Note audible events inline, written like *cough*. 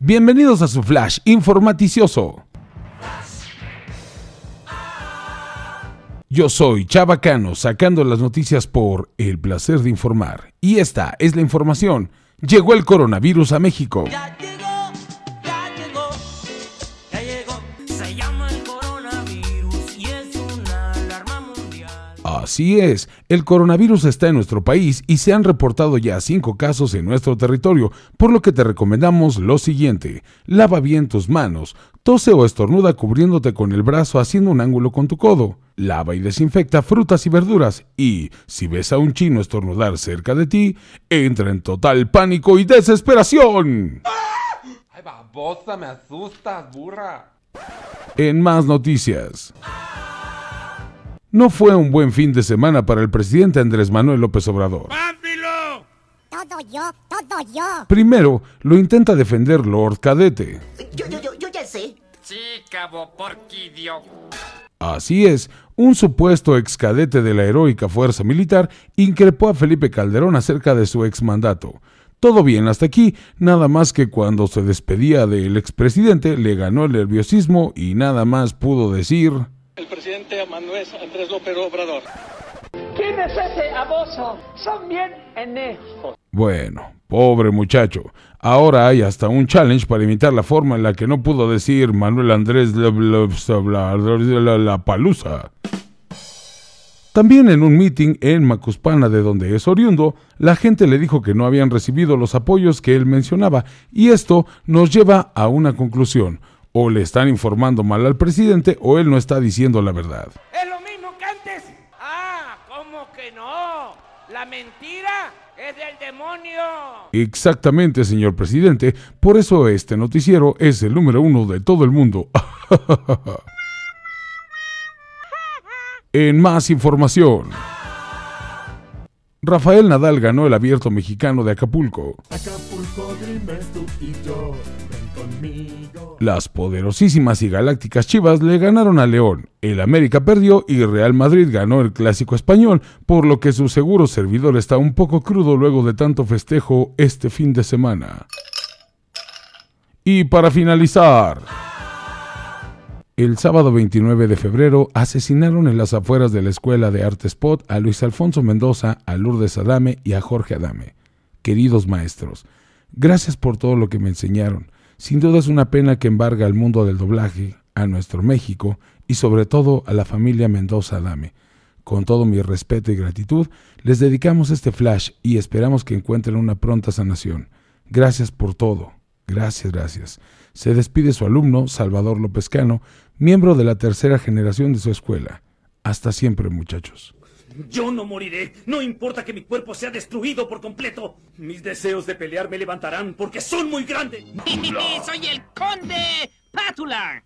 Bienvenidos a su flash informaticioso. Yo soy Chabacano sacando las noticias por El placer de informar. Y esta es la información. Llegó el coronavirus a México. Así es, el coronavirus está en nuestro país y se han reportado ya cinco casos en nuestro territorio, por lo que te recomendamos lo siguiente. Lava bien tus manos, tose o estornuda cubriéndote con el brazo haciendo un ángulo con tu codo. Lava y desinfecta frutas y verduras y, si ves a un chino estornudar cerca de ti, entra en total pánico y desesperación. Ay, babosa, me asustas, burra. En más noticias. No fue un buen fin de semana para el presidente Andrés Manuel López Obrador. Todo yo, todo yo. Primero, lo intenta defender Lord Cadete. Yo, yo, yo, yo ya sé. Sí, cabo porquidio. Así es, un supuesto ex cadete de la heroica fuerza militar increpó a Felipe Calderón acerca de su exmandato. Todo bien hasta aquí, nada más que cuando se despedía del expresidente le ganó el nerviosismo y nada más pudo decir... el presidente Manuel Andrés López Obrador. ¿Quién es ese aboso? Son bien enejos. Bueno, pobre muchacho. Ahora hay hasta un challenge para imitar la forma en la que no pudo decir Manuel Andrés la, la, la, la- la palusa. También en un meeting en Macuspana, de donde es oriundo, la gente le dijo que no habían recibido los apoyos que él mencionaba, y esto nos lleva a una conclusión. O le están informando mal al presidente o él no está diciendo la verdad. ¿Es lo mismo que antes? Ah, ¿cómo que no? La mentira es del demonio. Exactamente, señor presidente. Por eso este noticiero es el número uno de todo el mundo. *laughs* en más información. Rafael Nadal ganó el abierto mexicano de Acapulco. Las poderosísimas y galácticas Chivas le ganaron a León, el América perdió y Real Madrid ganó el clásico español, por lo que su seguro servidor está un poco crudo luego de tanto festejo este fin de semana. Y para finalizar, el sábado 29 de febrero asesinaron en las afueras de la Escuela de Arte Spot a Luis Alfonso Mendoza, a Lourdes Adame y a Jorge Adame. Queridos maestros, gracias por todo lo que me enseñaron. Sin duda es una pena que embarga al mundo del doblaje, a nuestro México y sobre todo a la familia Mendoza Adame. Con todo mi respeto y gratitud, les dedicamos este flash y esperamos que encuentren una pronta sanación. Gracias por todo. Gracias, gracias. Se despide su alumno, Salvador López Cano, miembro de la tercera generación de su escuela. Hasta siempre, muchachos. Yo no moriré. No importa que mi cuerpo sea destruido por completo. Mis deseos de pelear me levantarán porque son muy grandes. *laughs* Soy el conde Pátula.